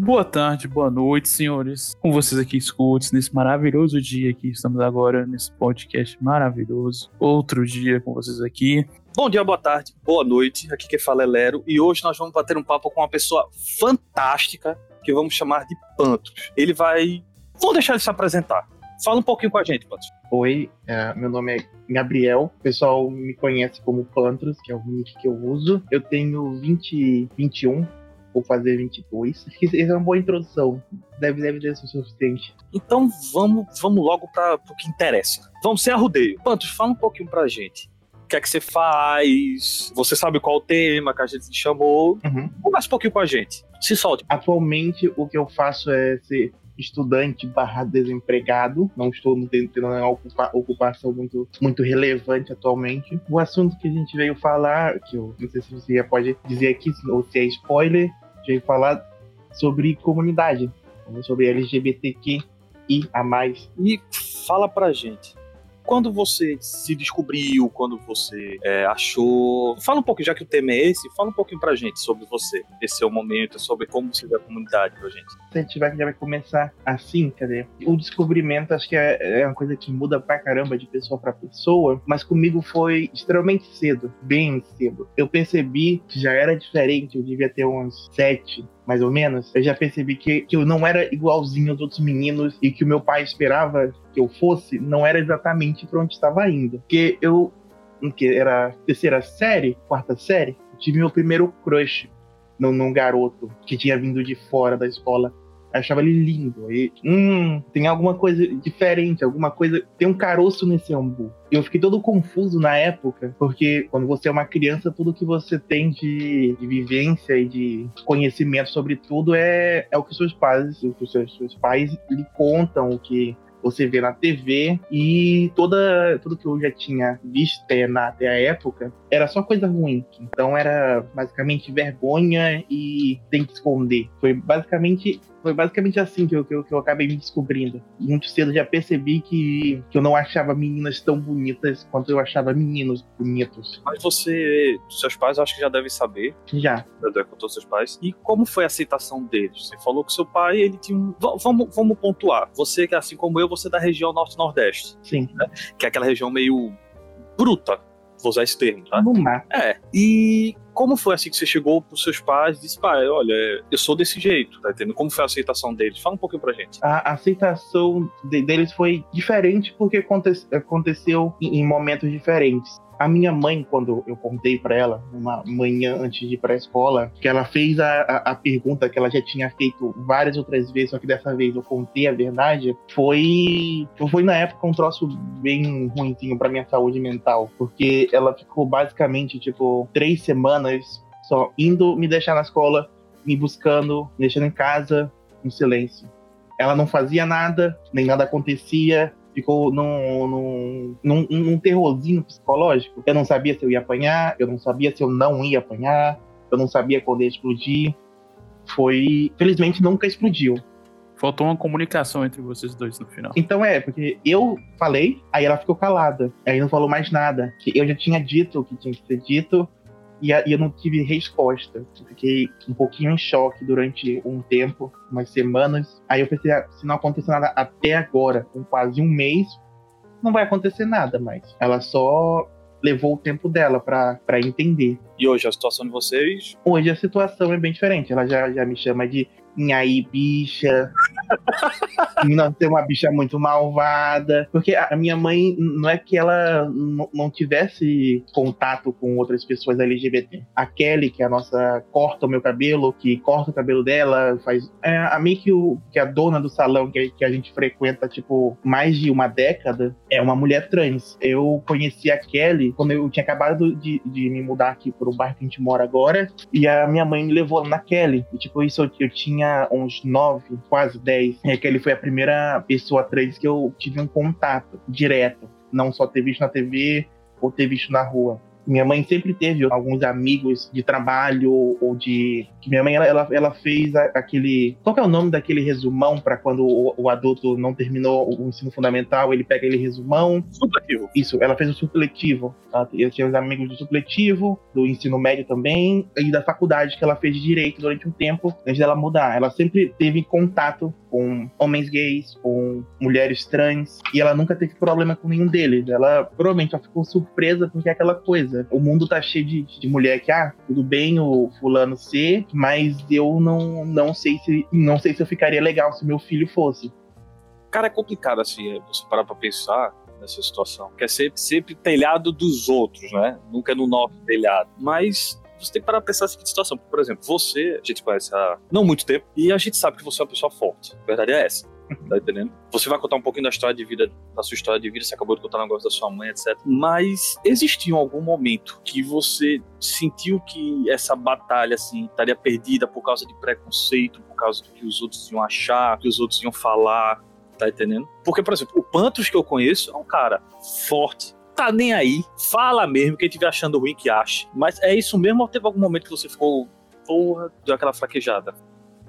Boa tarde, boa noite, senhores. Com vocês aqui, escutos, nesse maravilhoso dia que estamos agora, nesse podcast maravilhoso. Outro dia com vocês aqui. Bom dia, boa tarde, boa noite. Aqui quem fala é Lero. E hoje nós vamos bater um papo com uma pessoa fantástica que vamos chamar de Pantos. Ele vai. Vou deixar ele se apresentar. Fala um pouquinho com a gente, Pantos. Oi, é, meu nome é Gabriel. O pessoal me conhece como Pantros, que é o nick que eu uso. Eu tenho 20, 21, vou fazer 22. Essa é uma boa introdução. Deve, deve ser o suficiente. Então vamos, vamos logo para o que interessa. Vamos sem arrudeio. Pantos, fala um pouquinho pra gente. O que é que você faz? Você sabe qual o tema que a gente te chamou? Uhum. Conversa um pouquinho com a gente. Se solte. Atualmente, o que eu faço é ser estudante barra desempregado. Não estou tendo uma ocupa ocupação muito, muito relevante atualmente. O assunto que a gente veio falar, que eu não sei se você já pode dizer aqui, ou se é spoiler, veio falar sobre comunidade, né, sobre LGBTQ e a mais. E fala pra gente, quando você se descobriu, quando você é, achou. Fala um pouquinho, já que o tema é esse, fala um pouquinho pra gente sobre você, esse seu momento, sobre como você vê a comunidade pra gente. Se a gente vai, já vai começar assim, cadê? O descobrimento acho que é, é uma coisa que muda pra caramba de pessoa pra pessoa, mas comigo foi extremamente cedo, bem cedo. Eu percebi que já era diferente, eu devia ter uns sete, mais ou menos, eu já percebi que, que eu não era igualzinho aos outros meninos e que o meu pai esperava que eu fosse não era exatamente para onde estava indo. Porque eu, que era terceira série, quarta série, tive meu primeiro crush num, num garoto que tinha vindo de fora da escola. Achava ele lindo. E, hum, tem alguma coisa diferente, alguma coisa. Tem um caroço nesse ambu. Eu fiquei todo confuso na época, porque quando você é uma criança, tudo que você tem de, de vivência e de conhecimento sobre tudo é, é o que seus pais, o que seus, seus pais lhe contam, o que você vê na TV e toda tudo que eu já tinha visto até, na, até a época era só coisa ruim. Então era basicamente vergonha e tem que esconder. Foi basicamente foi basicamente assim que eu, que eu, que eu acabei me descobrindo. Muito cedo já percebi que, que eu não achava meninas tão bonitas quanto eu achava meninos bonitos. Mas você, seus pais, acho que já devem saber. Já. Já contou seus pais. E como foi a aceitação deles? Você falou que seu pai, ele tinha um. Vamos, vamos pontuar. Você, que assim como eu, você é da região norte-nordeste. Sim. Né? Que é aquela região meio bruta, vou usar esse termo, tá? No mar. É. E como foi assim que você chegou pros seus pais e disse, pai, olha, eu sou desse jeito, tá entendendo? Como foi a aceitação deles? Fala um pouquinho pra gente. A aceitação de, deles foi diferente porque aconte, aconteceu em, em momentos diferentes. A minha mãe, quando eu contei para ela, uma manhã antes de ir para a escola, que ela fez a, a, a, pergunta que ela já tinha feito várias outras vezes, só que dessa vez eu contei a verdade, foi foi na época um troço bem ruimzinho para minha saúde mental, porque ela ficou basicamente tipo três semanas só indo me deixar na escola, me buscando, me deixando em casa, em silêncio. Ela não fazia nada, nem nada acontecia, ficou num, num, num, num terrorzinho psicológico. Eu não sabia se eu ia apanhar, eu não sabia se eu não ia apanhar, eu não sabia quando ia explodir. Foi. Felizmente nunca explodiu. Faltou uma comunicação entre vocês dois no final. Então é, porque eu falei, aí ela ficou calada. Aí não falou mais nada. Que eu já tinha dito o que tinha que ser dito e, eu não tive resposta. Fiquei um pouquinho em choque durante um tempo, umas semanas. Aí eu pensei, ah, se não acontecer nada até agora, com quase um mês, não vai acontecer nada mais. Ela só levou o tempo dela para entender. E hoje a situação de vocês? Hoje a situação é bem diferente. Ela já, já me chama de aí, bicha. não ser uma bicha muito malvada. Porque a minha mãe, não é que ela não tivesse contato com outras pessoas LGBT. A Kelly, que é a nossa, corta o meu cabelo, que corta o cabelo dela, faz. É, a mim que, o, que a dona do salão que, que a gente frequenta, tipo, mais de uma década, é uma mulher trans. Eu conheci a Kelly quando eu tinha acabado de, de me mudar aqui pro bairro que a gente mora agora. E a minha mãe me levou na Kelly. E, tipo, isso eu, eu tinha tinha uns nove, quase dez, é que ele foi a primeira pessoa trans que eu tive um contato direto. Não só ter visto na TV ou ter visto na rua. Minha mãe sempre teve alguns amigos de trabalho ou de. Que minha mãe ela, ela, fez aquele. Qual é o nome daquele resumão para quando o, o, adulto não terminou o ensino fundamental, ele pega aquele resumão? Supletivo. Isso, ela fez o supletivo. Eu tinha os amigos do supletivo, do ensino médio também, e da faculdade que ela fez de direito durante um tempo antes dela mudar. Ela sempre teve contato com homens gays, com mulheres trans, e ela nunca teve problema com nenhum deles. Ela provavelmente ela ficou surpresa porque é aquela coisa. O mundo tá cheio de, de mulher que, ah, tudo bem o fulano ser, mas eu não, não sei se não sei se eu ficaria legal se meu filho fosse. Cara, é complicado assim, é, você parar pra pensar nessa situação. Que é sempre, sempre telhado dos outros, né? Nunca é no nosso telhado. Mas você tem que parar pra pensar seguinte situação. Por exemplo, você, a gente conhece há não muito tempo, e a gente sabe que você é uma pessoa forte. A verdade é essa. Tá entendendo? Você vai contar um pouquinho da história de vida, da sua história de vida, você acabou de contar um negócio da sua mãe, etc. Mas existiu algum momento que você sentiu que essa batalha, assim, estaria perdida por causa de preconceito, por causa do que os outros iam achar, que os outros iam falar, tá entendendo? Porque, por exemplo, o Pantos que eu conheço é um cara forte, tá nem aí, fala mesmo, quem estiver achando ruim que ache. Mas é isso mesmo ou teve algum momento que você ficou, porra, deu aquela fraquejada?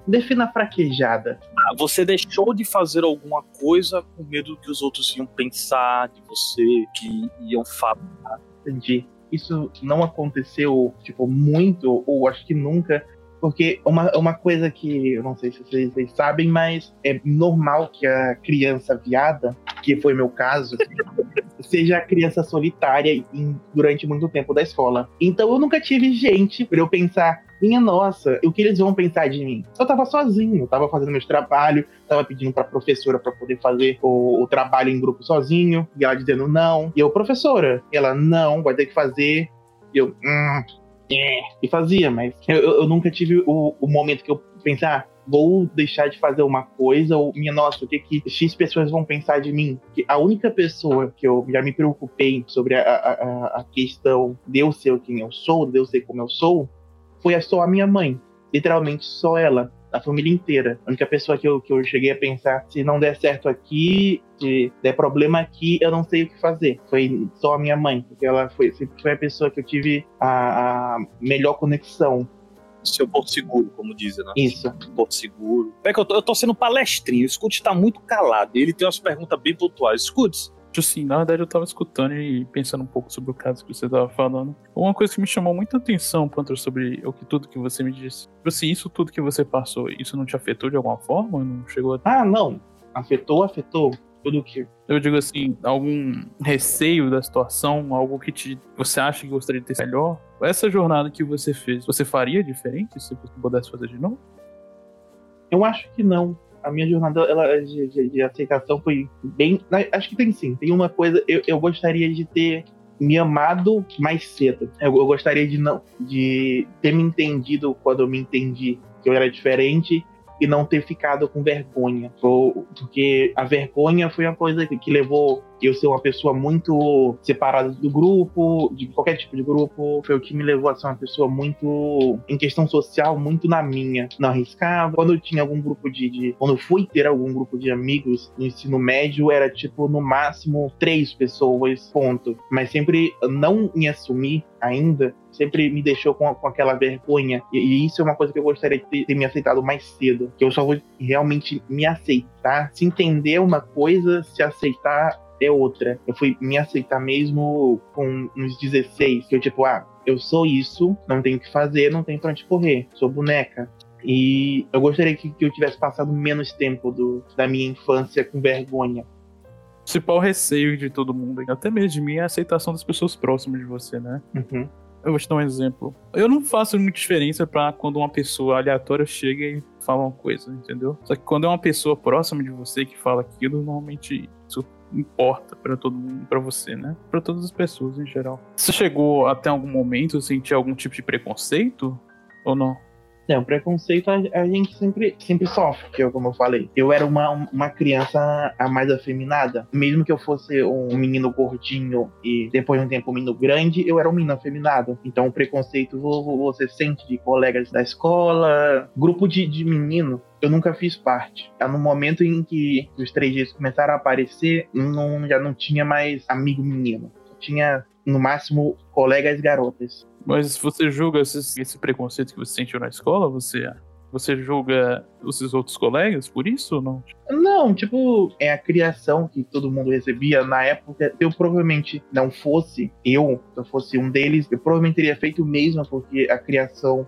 Defina fraquejada. Ah, você deixou de fazer alguma coisa com medo que os outros iam pensar de você, que iam falar. Entendi. Isso não aconteceu, tipo, muito, ou acho que nunca, porque uma, uma coisa que eu não sei se vocês, vocês, sabem, mas é normal que a criança viada, que foi meu caso, seja a criança solitária em, durante muito tempo da escola. Então eu nunca tive gente para eu pensar, minha nossa, o que eles vão pensar de mim? Eu tava sozinho, tava fazendo meu trabalho, tava pedindo pra professora para poder fazer o, o, trabalho em grupo sozinho, e ela dizendo não. E eu, professora, e ela, não, vai ter que fazer. E eu, hum, é. E fazia, mas eu, eu nunca tive o, o momento que eu pensar, ah, vou deixar de fazer uma coisa, ou minha nossa, o que que X pessoas vão pensar de mim? Que a única pessoa que eu já me preocupei sobre a, a, a questão de eu ser quem eu sou, de eu ser como eu sou, foi só a minha mãe. Literalmente só ela a família inteira. A única pessoa que eu, que eu cheguei a pensar, se não der certo aqui, se der problema aqui, eu não sei o que fazer. Foi só a minha mãe, porque ela foi, sempre foi a pessoa que eu tive a, a melhor conexão seu porto seguro, como dizem, né? Isso. Porto seguro. É que eu tô, eu tô sendo palestrinho, o Scoots tá muito calado. Ele tem umas perguntas bem pontuais. Scoots, assim, na verdade eu tava escutando e pensando um pouco sobre o caso que você tava falando. Uma coisa que me chamou muita atenção, Panther, sobre o que tudo que você me disse. Tipo assim, isso tudo que você passou, isso não te afetou de alguma forma? Não chegou a... Ah, não. Afetou, afetou. Tudo que. Eu digo assim, algum receio da situação, algo que te, você acha que gostaria de ter melhor? Essa jornada que você fez, você faria diferente se você pudesse fazer de novo? Eu acho que não a minha jornada ela, de, de, de, aceitação foi bem. Acho que tem sim. Tem uma coisa. Eu, eu gostaria de ter me amado mais cedo. Eu, eu, gostaria de não de ter me entendido quando eu me entendi que eu era diferente e não ter ficado com vergonha. Porque a vergonha foi uma coisa que levou eu ser uma pessoa muito separada do grupo, de qualquer tipo de grupo, foi o que me levou a ser uma pessoa muito, em questão social, muito na minha. Não arriscava. Quando eu tinha algum grupo de, de. Quando eu fui ter algum grupo de amigos no ensino médio, era tipo, no máximo, três pessoas, ponto. Mas sempre não me assumir ainda sempre me deixou com, com aquela vergonha. E, e, isso é uma coisa que eu gostaria de ter, ter, me aceitado mais cedo. Que eu só vou realmente me aceitar. Se entender uma coisa, se aceitar é outra. Eu fui me aceitar mesmo com uns 16, que eu tipo, ah, eu sou isso, não tenho o que fazer, não tenho pra onde correr, sou boneca. E eu gostaria que, que eu tivesse passado menos tempo do, da minha infância com vergonha. O principal receio de todo mundo, até mesmo de mim, é a aceitação das pessoas próximas de você, né? Uhum. Eu vou te dar um exemplo. Eu não faço muita diferença para quando uma pessoa aleatória chega e fala uma coisa, entendeu? Só que quando é uma pessoa próxima de você que fala aquilo, normalmente isso importa para todo mundo, para você, né? Para todas as pessoas em geral. Você chegou até algum momento a sentir algum tipo de preconceito ou não? É, o preconceito a, a, gente sempre, sempre sofre, que eu, como eu falei. Eu era uma, uma criança a mais afeminada. Mesmo que eu fosse um menino gordinho e depois de um tempo um menino grande, eu era um menino afeminado. Então o preconceito você sente de colegas da escola, grupo de, de menino eu nunca fiz parte. No momento em que os três dias começaram a aparecer, não, já não tinha mais amigo menino. Tinha no máximo, colegas garotas. Mas você julga esse, esse preconceito que você sentiu na escola? Você você julga os seus outros colegas por isso ou não? Não, tipo, é a criação que todo mundo recebia na época. Eu provavelmente não fosse eu, se eu fosse um deles, eu provavelmente teria feito o mesmo, porque a criação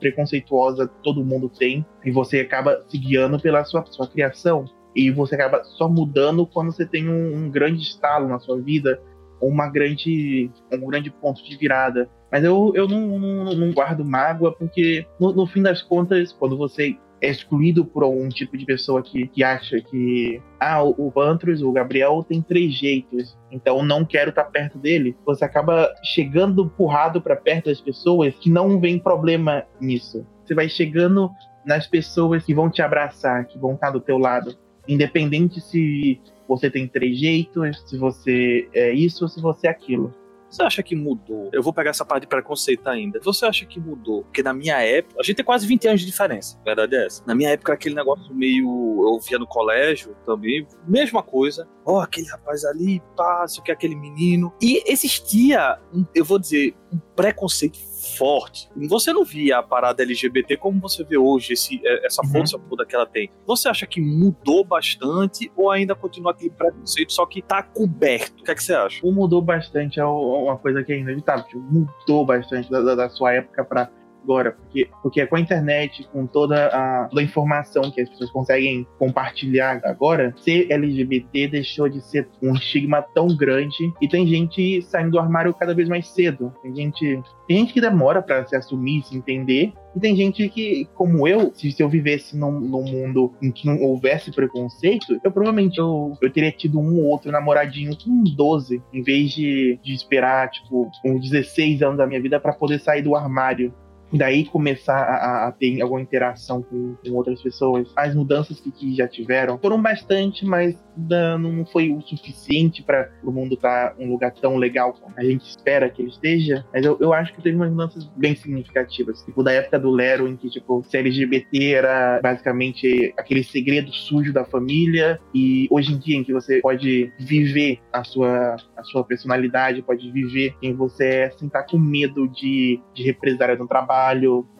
preconceituosa todo mundo tem, e você acaba se guiando pela sua, sua criação. E você acaba só mudando quando você tem um, um grande estalo na sua vida, uma grande, um grande ponto de virada. Mas eu, eu não, não, não guardo mágoa, porque no, no, fim das contas, quando você é excluído por algum tipo de pessoa que, que acha que ah, o, Pantros, o Gabriel tem três jeitos, então não quero estar perto dele. Você acaba chegando empurrado para perto das pessoas que não vem problema nisso. Você vai chegando nas pessoas que vão te abraçar, que vão estar do teu lado, independente se você tem três jeitos, se você é isso ou se você é aquilo. Você acha que mudou? Eu vou pegar essa parte de preconceito ainda. Você acha que mudou? Porque na minha época, a gente tem quase 20 anos de diferença, verdade é essa. Na minha época, aquele negócio meio. Eu via no colégio também, mesma coisa. Ó, oh, aquele rapaz ali, pá, o que, aquele menino. E existia, eu vou dizer, um preconceito forte. Você não via a parada LGBT como você vê hoje, esse, é, essa uhum. força toda que ela tem. Você acha que mudou bastante ou ainda continua aquele preconceito, só que tá coberto? O que é que você acha? O mudou bastante é uma coisa que é inevitável. Tipo, mudou bastante da, da sua época para agora, porque, porque com a internet, com toda a, toda informação que as pessoas conseguem compartilhar agora, ser LGBT deixou de ser um estigma tão grande e tem gente saindo do armário cada vez mais cedo. Tem gente, tem gente que demora para se assumir, se entender, e tem gente que, como eu, se, se eu vivesse num, num, mundo em que não houvesse preconceito, eu provavelmente eu, eu teria tido um ou outro namoradinho com 12, em vez de, de esperar, tipo, uns 16 anos da minha vida para poder sair do armário daí começar a, a, ter alguma interação com, com, outras pessoas. As mudanças que, que, já tiveram foram bastante, mas não foi o suficiente para o mundo estar tá um lugar tão legal como a gente espera que ele esteja. Mas eu, eu acho que teve umas mudanças bem significativas. Tipo, da época do Lero, em que, tipo, ser LGBT era basicamente aquele segredo sujo da família, e hoje em dia, em que você pode viver a sua, a sua personalidade, pode viver quem você é, sem estar com medo de, de represália no trabalho,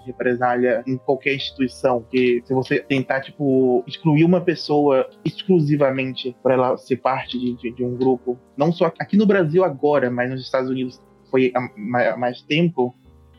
represália em qualquer instituição. Que se você tentar, tipo, excluir uma pessoa exclusivamente para ela ser parte de, de, de, um grupo, não só aqui no Brasil agora, mas nos Estados Unidos foi há mais tempo,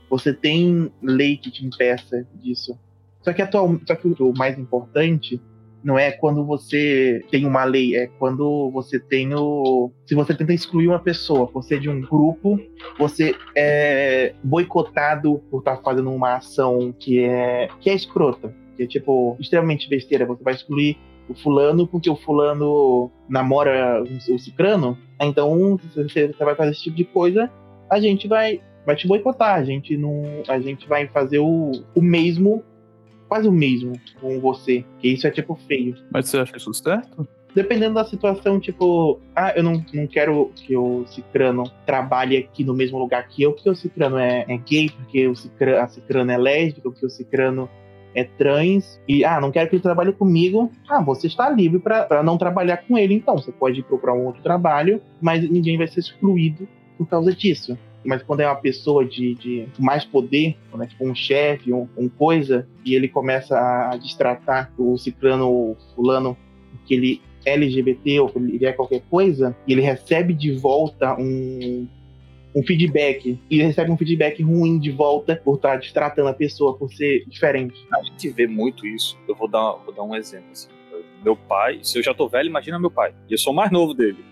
você tem lei que te impeça disso. Só que, atual, só que o mais importante não é quando você tem uma lei, é quando você tem o. Se você tenta excluir uma pessoa, você é de um grupo, você é boicotado por estar fazendo uma ação que é, que é escrota, que é tipo, extremamente besteira. Você vai excluir o fulano porque o fulano namora o cicrano, então você vai fazer esse tipo de coisa, a gente vai, vai te boicotar, a gente não. A gente vai fazer o, o mesmo quase o mesmo com você. Que isso é tipo feio. Mas você acha isso certo? Dependendo da situação, tipo, ah, eu não, não quero que o Cicrano trabalhe aqui no mesmo lugar que eu, porque o Cicrano é, é gay, porque o Cicrano, a Cicrano é lésbica, porque o Cicrano é trans, e ah, não quero que ele trabalhe comigo. Ah, você está livre para não trabalhar com ele, então. Você pode ir procurar um outro trabalho, mas ninguém vai ser excluído por causa disso mas quando é uma pessoa de, de mais poder, né, tipo um chefe, um, um, coisa, e ele começa a destratar o ciclano ou fulano que ele é LGBT ou que ele é qualquer coisa, e ele recebe de volta um, um feedback e recebe um feedback ruim de volta por estar destratando a pessoa por ser diferente. A gente vê muito isso. Eu vou dar, vou dar um exemplo. Assim. Meu pai, se eu já tô velho, imagina meu pai. E eu sou mais novo dele.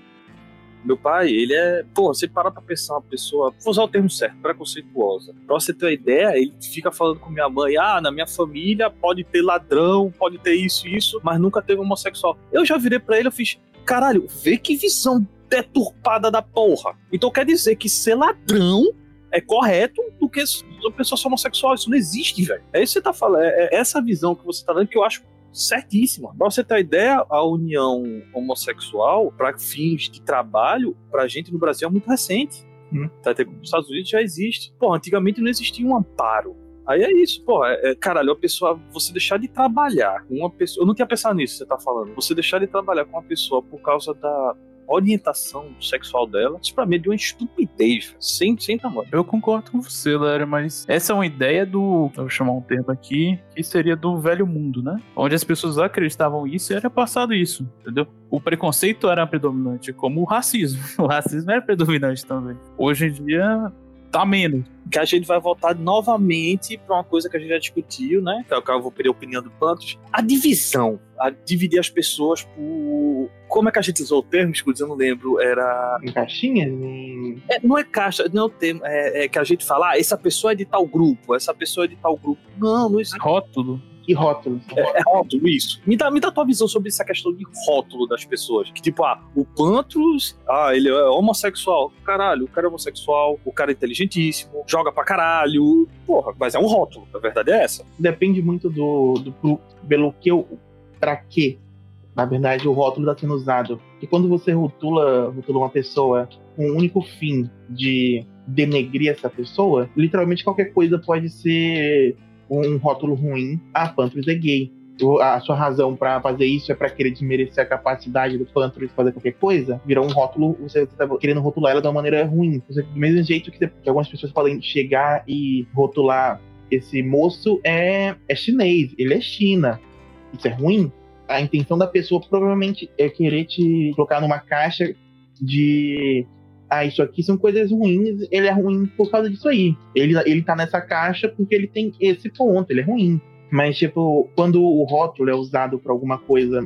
Meu pai, ele é. Pô, você parar pra pensar uma pessoa, vou usar o termo certo, preconceituosa. Pra você ter uma ideia, ele fica falando com minha mãe: ah, na minha família pode ter ladrão, pode ter isso e isso, mas nunca teve homossexual. Eu já virei pra ele, eu fiz: caralho, vê que visão deturpada da porra. Então quer dizer que ser ladrão é correto do que a pessoa homossexual. Isso não existe, velho. É isso que você tá falando. É, é essa visão que você tá dando que eu acho certíssima. Pra você ter ideia, a união homossexual, para fins de trabalho, pra gente no Brasil é muito recente. Hum. Tá, nos Estados Unidos já existe. Pô, antigamente não existia um amparo. Aí é isso, pô, é, é, caralho, a pessoa, você deixar de trabalhar com uma pessoa, eu não tinha pensado nisso, você tá falando, você deixar de trabalhar com uma pessoa por causa da, orientação sexual dela, isso pra mim é de uma estupidez, sem, sem tamanho. Eu concordo com você, Léo, mas essa é uma ideia do. Vou chamar um termo aqui, que seria do velho mundo, né? Onde as pessoas acreditavam isso e era passado isso, entendeu? O preconceito era predominante, como o racismo. O racismo era predominante também. Hoje em dia, tá menos. Que a gente vai voltar novamente para uma coisa que a gente já discutiu, né? Que é eu vou pedir a opinião do Pantos. A divisão. A dividir as pessoas por. Como é que a gente usou o termo? Escuta, eu não lembro. Era. Em caixinhas? Em... É, não é caixa, não é o termo. É, é, que a gente fala, ah, essa pessoa é de tal grupo, essa pessoa é de tal grupo. Não, não existe. Rótulo e rótulos. É, é, rótulo, isso. Me dá, me dá tua visão sobre essa questão de rótulo das pessoas. Que tipo, ah, o Pantros, ah, ele é homossexual. Caralho, o cara é homossexual, o cara é inteligentíssimo, joga pra caralho. Porra, mas é um rótulo, a verdade é essa. Depende muito do, do pelo que eu. pra quê. Na verdade, o rótulo está sendo usado. E quando você rotula, rotula uma pessoa com o único fim de denegrir essa pessoa, literalmente qualquer coisa pode ser um rótulo ruim, ah, Pantros é gay. A sua razão para fazer isso é para querer desmerecer a capacidade do Pantros fazer qualquer coisa, virou um rótulo, você está querendo rotular ela de uma maneira ruim. Você, do mesmo jeito que, que algumas pessoas podem chegar e rotular esse moço é, é chinês, ele é China. Isso é ruim? A intenção da pessoa provavelmente é querer te colocar numa caixa de ah, isso aqui são coisas ruins, ele é ruim por causa disso aí. Ele, ele tá nessa caixa porque ele tem esse ponto, ele é ruim. Mas, tipo, quando o rótulo é usado para alguma coisa,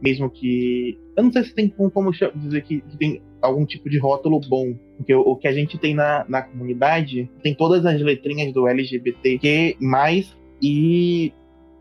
mesmo que. Eu não sei se tem como dizer que, que tem algum tipo de rótulo bom. Porque o, o, que a gente tem na, na comunidade tem todas as letrinhas do LGBTQ, e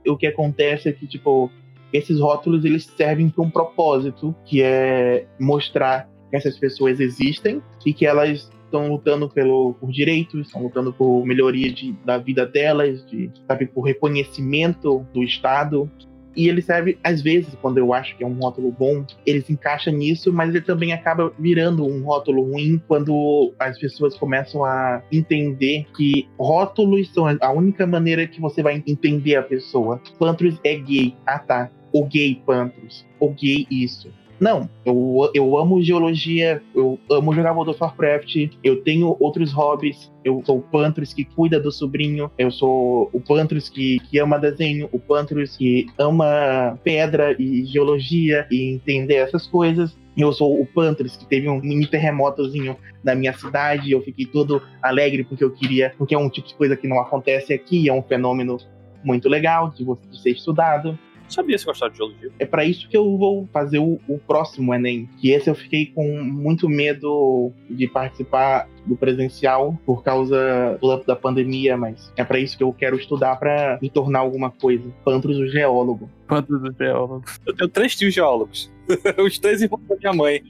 o que acontece é que, tipo, esses rótulos eles servem para um propósito, que é mostrar que essas pessoas existem e que elas estão lutando pelo, por direitos, estão lutando por melhoria de, da vida delas, de, sabe, por reconhecimento do Estado. E ele serve, às vezes, quando eu acho que é um rótulo bom, ele se encaixa nisso, mas ele também acaba virando um rótulo ruim quando as pessoas começam a entender que rótulos são a única maneira que você vai entender a pessoa. Pantros é gay. Ah, tá. O gay Pantros. O gay isso. Não, eu, eu amo geologia, eu amo jogar World of Warcraft, eu tenho outros hobbies, eu sou o Pantros que cuida do sobrinho, eu sou o Pantros que, que ama desenho, o Pantros que ama pedra e geologia e entender essas coisas. Eu sou o Pantros, que teve um mini terremotozinho na minha cidade, eu fiquei todo alegre porque eu queria, porque é um tipo de coisa que não acontece aqui, é um fenômeno muito legal de, de ser estudado sabia se gostava de geologia. É para isso que eu vou fazer o, o, próximo Enem. Que esse eu fiquei com muito medo de participar do presencial por causa do, da pandemia, mas é para isso que eu quero estudar para me tornar alguma coisa. Pantros o geólogo. Pantros o geólogo. Eu tenho três tios geólogos. Os três irmãos da minha mãe.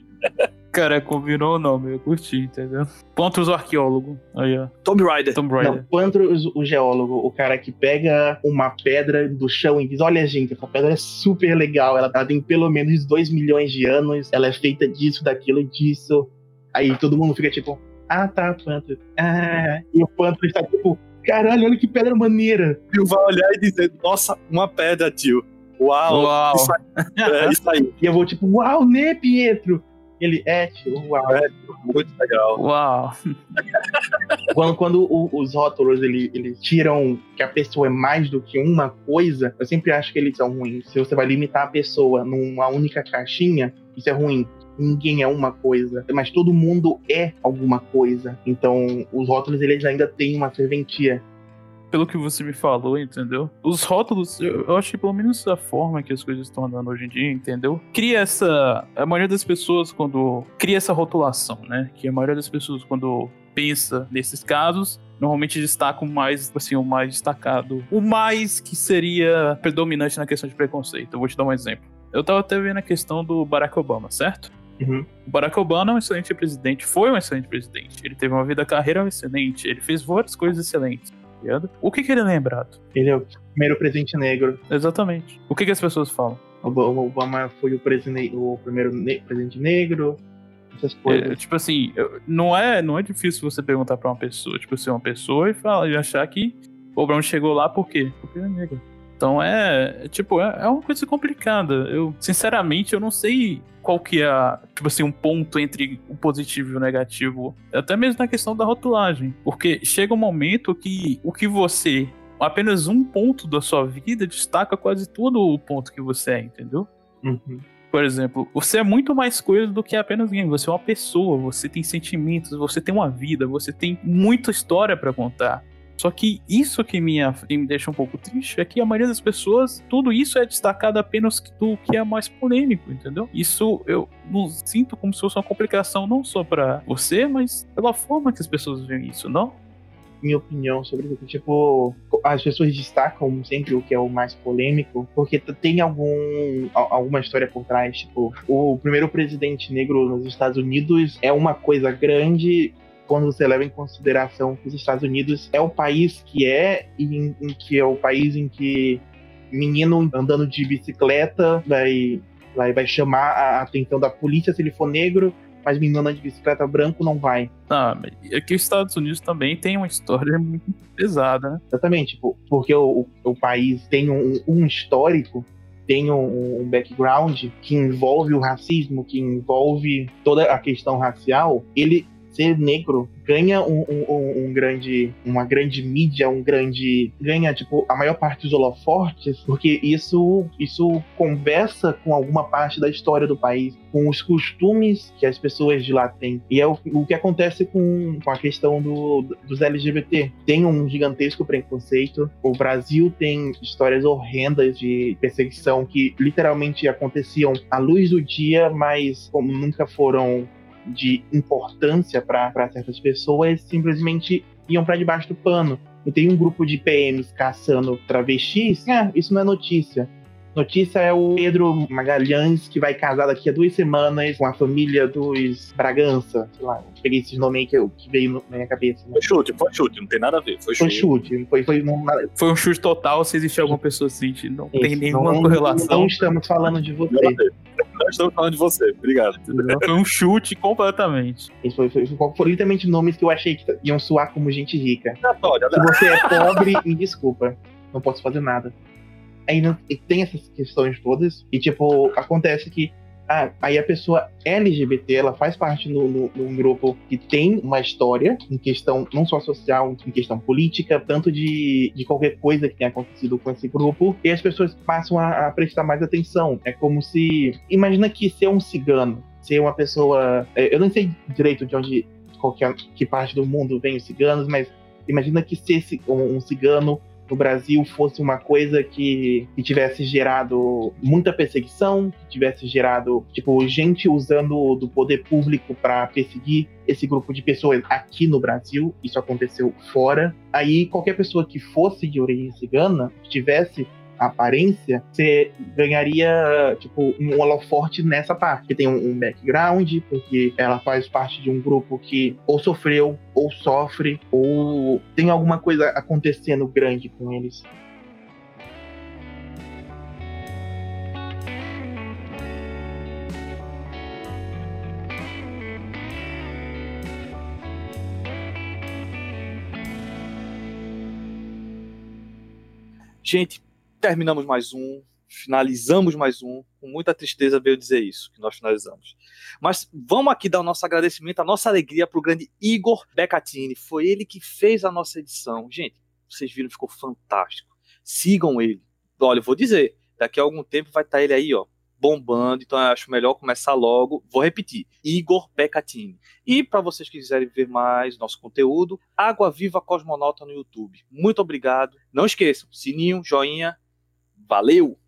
Cara, combinou o nome, eu curti, entendeu? Pantros o arqueólogo. Aí, ó. Tomb Raider. Tomb Raider. Não, Pantros o geólogo, o cara que pega uma pedra do chão e diz: Olha, gente, essa pedra é super legal. Ela, ela tem pelo menos 2 milhões de anos. Ela é feita disso, daquilo, disso. Aí todo mundo fica tipo: Ah, tá, Pantros. Ah. E o Pantros tá tipo: Caralho, olha que pedra maneira. E vai olhar e dizer: Nossa, uma pedra, tio. Uau! Uau. Isso aí. É, isso aí. E eu vou tipo, uau, né, Pietro? Ele é, tio, uau. É, muito legal. Uau. quando quando o, os rótulos eles, eles tiram que a pessoa é mais do que uma coisa, eu sempre acho que eles são ruins. Se você vai limitar a pessoa numa única caixinha, isso é ruim ninguém é uma coisa, mas todo mundo é alguma coisa. Então, os rótulos eles ainda têm uma serventia pelo que você me falou, entendeu? Os rótulos, eu, eu acho que pelo menos a forma que as coisas estão andando hoje em dia, entendeu? Cria essa. A maioria das pessoas, quando. Cria essa rotulação, né? Que a maioria das pessoas, quando pensa nesses casos, normalmente destacam mais, assim, o mais destacado. O mais que seria predominante na questão de preconceito. Eu vou te dar um exemplo. Eu tava até vendo a questão do Barack Obama, certo? Uhum. O Barack Obama é um excelente presidente, foi um excelente presidente. Ele teve uma vida carreira excelente, ele fez várias coisas excelentes ligado? O que, que ele é lembrado? Ele é o primeiro presidente negro. Exatamente. O que, que as pessoas falam? O Obama foi o, presidente, o primeiro ne presidente negro, essas coisas. É, tipo assim, não é, não é difícil você perguntar pra uma pessoa, tipo, ser uma pessoa e, falar, e achar que o Brown chegou lá por quê? Porque ele é negro. Então é, é tipo, é, é uma coisa complicada. Eu, sinceramente, eu não sei qual que é, tipo assim, um ponto entre o positivo e o negativo, até mesmo na questão da rotulagem, porque chega um momento que o que você, apenas um ponto da sua vida destaca quase todo o ponto que você é, entendeu? Uhum. Por exemplo, você é muito mais coisa do que apenas game. Você é uma pessoa, você tem sentimentos, você tem uma vida, você tem muita história para contar. Só que isso que me, que me deixa um pouco triste é que a maioria das pessoas, tudo isso é destacado apenas do que é mais polêmico, entendeu? Isso eu sinto como se fosse uma complicação não só para você, mas pela forma que as pessoas veem isso, não? minha opinião sobre isso. Tipo, as pessoas destacam sempre o que é o mais polêmico, porque tem algum, alguma história por trás. Tipo, o primeiro presidente negro nos Estados Unidos é uma coisa grande quando você leva em consideração que os Estados Unidos é o país que é e em, em que é o país em que menino andando de bicicleta vai, vai, vai chamar a atenção da polícia se ele for negro, mas menino andando de bicicleta branco não vai. Ah, aqui os Estados Unidos também tem uma história muito pesada, né? Exatamente, tipo, porque o, o, o país tem um, um histórico tem um, um, background que envolve o racismo, que envolve toda a questão racial, ele ser negro ganha um, um, um, grande, uma grande mídia, um grande ganha tipo a maior parte dos holofortes, porque isso isso conversa com alguma parte da história do país, com os costumes que as pessoas de lá têm. E é o, o que acontece com, com a questão do, dos LGBT. Tem um gigantesco preconceito. O Brasil tem histórias horrendas de perseguição que literalmente aconteciam à luz do dia, mas como nunca foram de importância para certas pessoas simplesmente iam para debaixo do pano. E tem um grupo de PMs caçando travestis, ah, isso não é notícia. Notícia é o Pedro Magalhães, que vai casar daqui a duas semanas com a família dos Bragança. Sei lá, peguei esses nomes aí que, eu, que veio na minha cabeça. Né? Foi chute, foi chute, não tem nada a ver. Foi chute. Foi chute, foi, foi, não, foi um chute total se existe alguma pessoa assim, não Isso, tem nenhuma não, correlação. Não estamos falando de você. Não estamos falando de você, obrigado. Foi um chute completamente. Isso foi, foi, foi, foi literalmente nomes que eu achei que iam soar como gente rica. Se você é pobre, me desculpa. Não posso fazer nada ainda tem essas questões todas. E, tipo, acontece que ah, aí a pessoa LGBT, ela faz parte de um grupo que tem uma história em questão não só social, em questão política, tanto de, de qualquer coisa que tenha acontecido com esse grupo, e as pessoas passam a, a prestar mais atenção. É como se. Imagina que ser um cigano, ser uma pessoa. É, eu não sei direito de onde, qualquer, que parte do mundo vem os ciganos, mas imagina que ser um cigano no Brasil fosse uma coisa que, que tivesse gerado muita perseguição, que tivesse gerado, tipo, gente usando do poder público para perseguir esse grupo de pessoas aqui no Brasil, isso aconteceu fora. Aí qualquer pessoa que fosse de origem cigana, que tivesse aparência, você ganharia, tipo, um holoforte nessa parte. Que tem um, um background, porque ela faz parte de um grupo que ou sofreu, ou sofre, ou tem alguma coisa acontecendo grande com eles. Gente, terminamos mais um, finalizamos mais um. Com muita tristeza veio dizer isso, que nós finalizamos. Mas vamos aqui dar o nosso agradecimento, a nossa alegria para o grande Igor Beccatini. Foi ele que fez a nossa edição. Gente, vocês viram, ficou fantástico. Sigam ele. Olha, eu vou dizer, daqui a algum tempo vai estar ele aí, ó, bombando, então eu acho melhor começar logo. Vou repetir: Igor Beccatini. E para vocês que quiserem ver mais nosso conteúdo, Água Viva Cosmonauta no YouTube. Muito obrigado. Não esqueçam, sininho, joinha, Valeu!